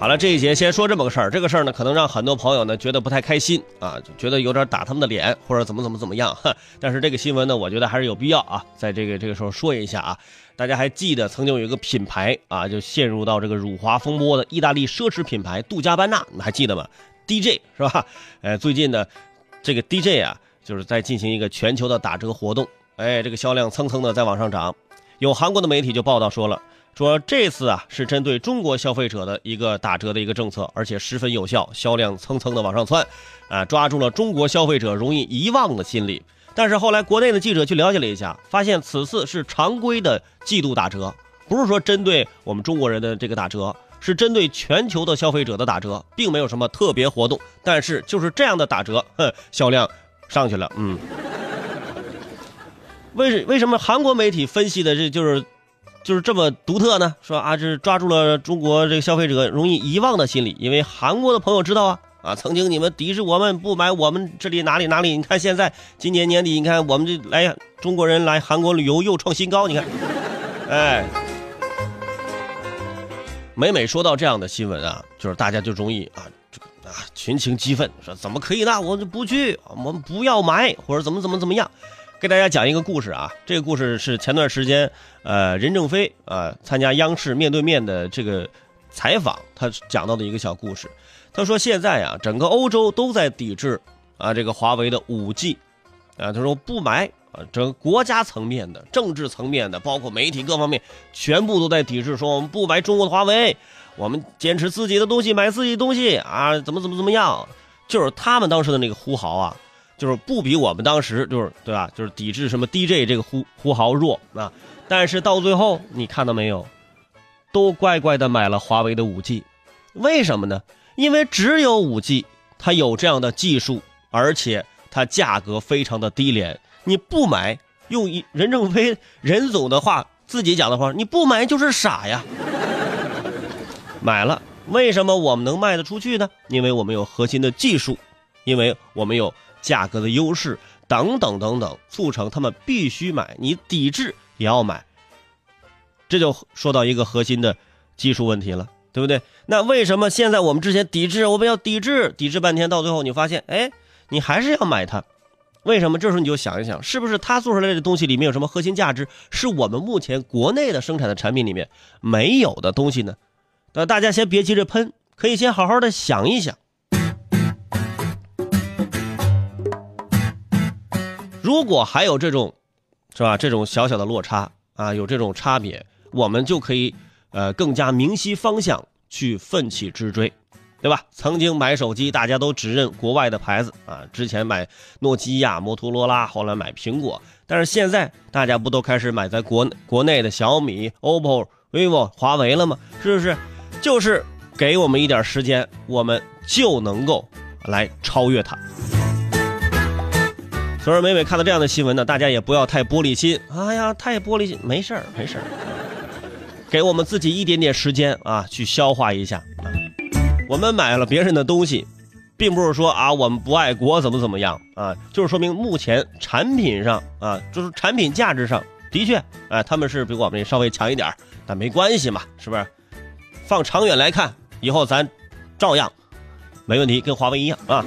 好了，这一节先说这么个事儿。这个事儿呢，可能让很多朋友呢觉得不太开心啊，就觉得有点打他们的脸，或者怎么怎么怎么样。但是这个新闻呢，我觉得还是有必要啊，在这个这个时候说一下啊。大家还记得曾经有一个品牌啊，就陷入到这个辱华风波的意大利奢侈品牌杜嘉班纳，你们还记得吗？DJ 是吧？呃，最近呢，这个 DJ 啊，就是在进行一个全球的打折活动，哎，这个销量蹭蹭的在往上涨。有韩国的媒体就报道说了。说这次啊是针对中国消费者的一个打折的一个政策，而且十分有效，销量蹭蹭的往上窜，啊，抓住了中国消费者容易遗忘的心理。但是后来国内的记者去了解了一下，发现此次是常规的季度打折，不是说针对我们中国人的这个打折，是针对全球的消费者的打折，并没有什么特别活动。但是就是这样的打折，哼，销量上去了。嗯，为什为什么韩国媒体分析的这就是？就是这么独特呢？说啊，这是抓住了中国这个消费者容易遗忘的心理，因为韩国的朋友知道啊啊，曾经你们抵制我们不买我们这里哪里哪里，你看现在今年年底，你看我们这来中国人来韩国旅游又创新高，你看，哎，每每说到这样的新闻啊，就是大家就容易啊啊群情激愤，说怎么可以呢？我就不去，我们不要买，或者怎么怎么怎么样。给大家讲一个故事啊，这个故事是前段时间，呃，任正非啊参加央视面对面的这个采访，他讲到的一个小故事。他说现在啊，整个欧洲都在抵制啊这个华为的五 G，啊，他说不买啊，整个国家层面的、政治层面的，包括媒体各方面，全部都在抵制，说我们不买中国的华为，我们坚持自己的东西，买自己的东西啊，怎么怎么怎么样，就是他们当时的那个呼号啊。就是不比我们当时就是对吧？就是抵制什么 DJ 这个呼呼号弱啊！但是到最后你看到没有，都乖乖的买了华为的五 G，为什么呢？因为只有五 G 它有这样的技术，而且它价格非常的低廉。你不买，用任正非任总的话自己讲的话，你不买就是傻呀。买了，为什么我们能卖得出去呢？因为我们有核心的技术，因为我们有。价格的优势等等等等，促成他们必须买，你抵制也要买。这就说到一个核心的技术问题了，对不对？那为什么现在我们之前抵制，我们要抵制，抵制半天，到最后你发现，哎，你还是要买它？为什么？这时候你就想一想，是不是他做出来的东西里面有什么核心价值，是我们目前国内的生产的产品里面没有的东西呢？那大家先别急着喷，可以先好好的想一想。如果还有这种，是吧？这种小小的落差啊，有这种差别，我们就可以，呃，更加明晰方向去奋起直追，对吧？曾经买手机，大家都只认国外的牌子啊，之前买诺基亚、摩托罗拉，后来买苹果，但是现在大家不都开始买在国国内的小米、OPPO、vivo、华为了吗？是不是？就是给我们一点时间，我们就能够来超越它。所以每每看到这样的新闻呢，大家也不要太玻璃心。哎呀，太玻璃心，没事儿，没事儿，给我们自己一点点时间啊，去消化一下。我们买了别人的东西，并不是说啊我们不爱国怎么怎么样啊，就是说明目前产品上啊，就是产品价值上的确，哎，他们是比我们稍微强一点但没关系嘛，是不是？放长远来看，以后咱照样没问题，跟华为一样啊。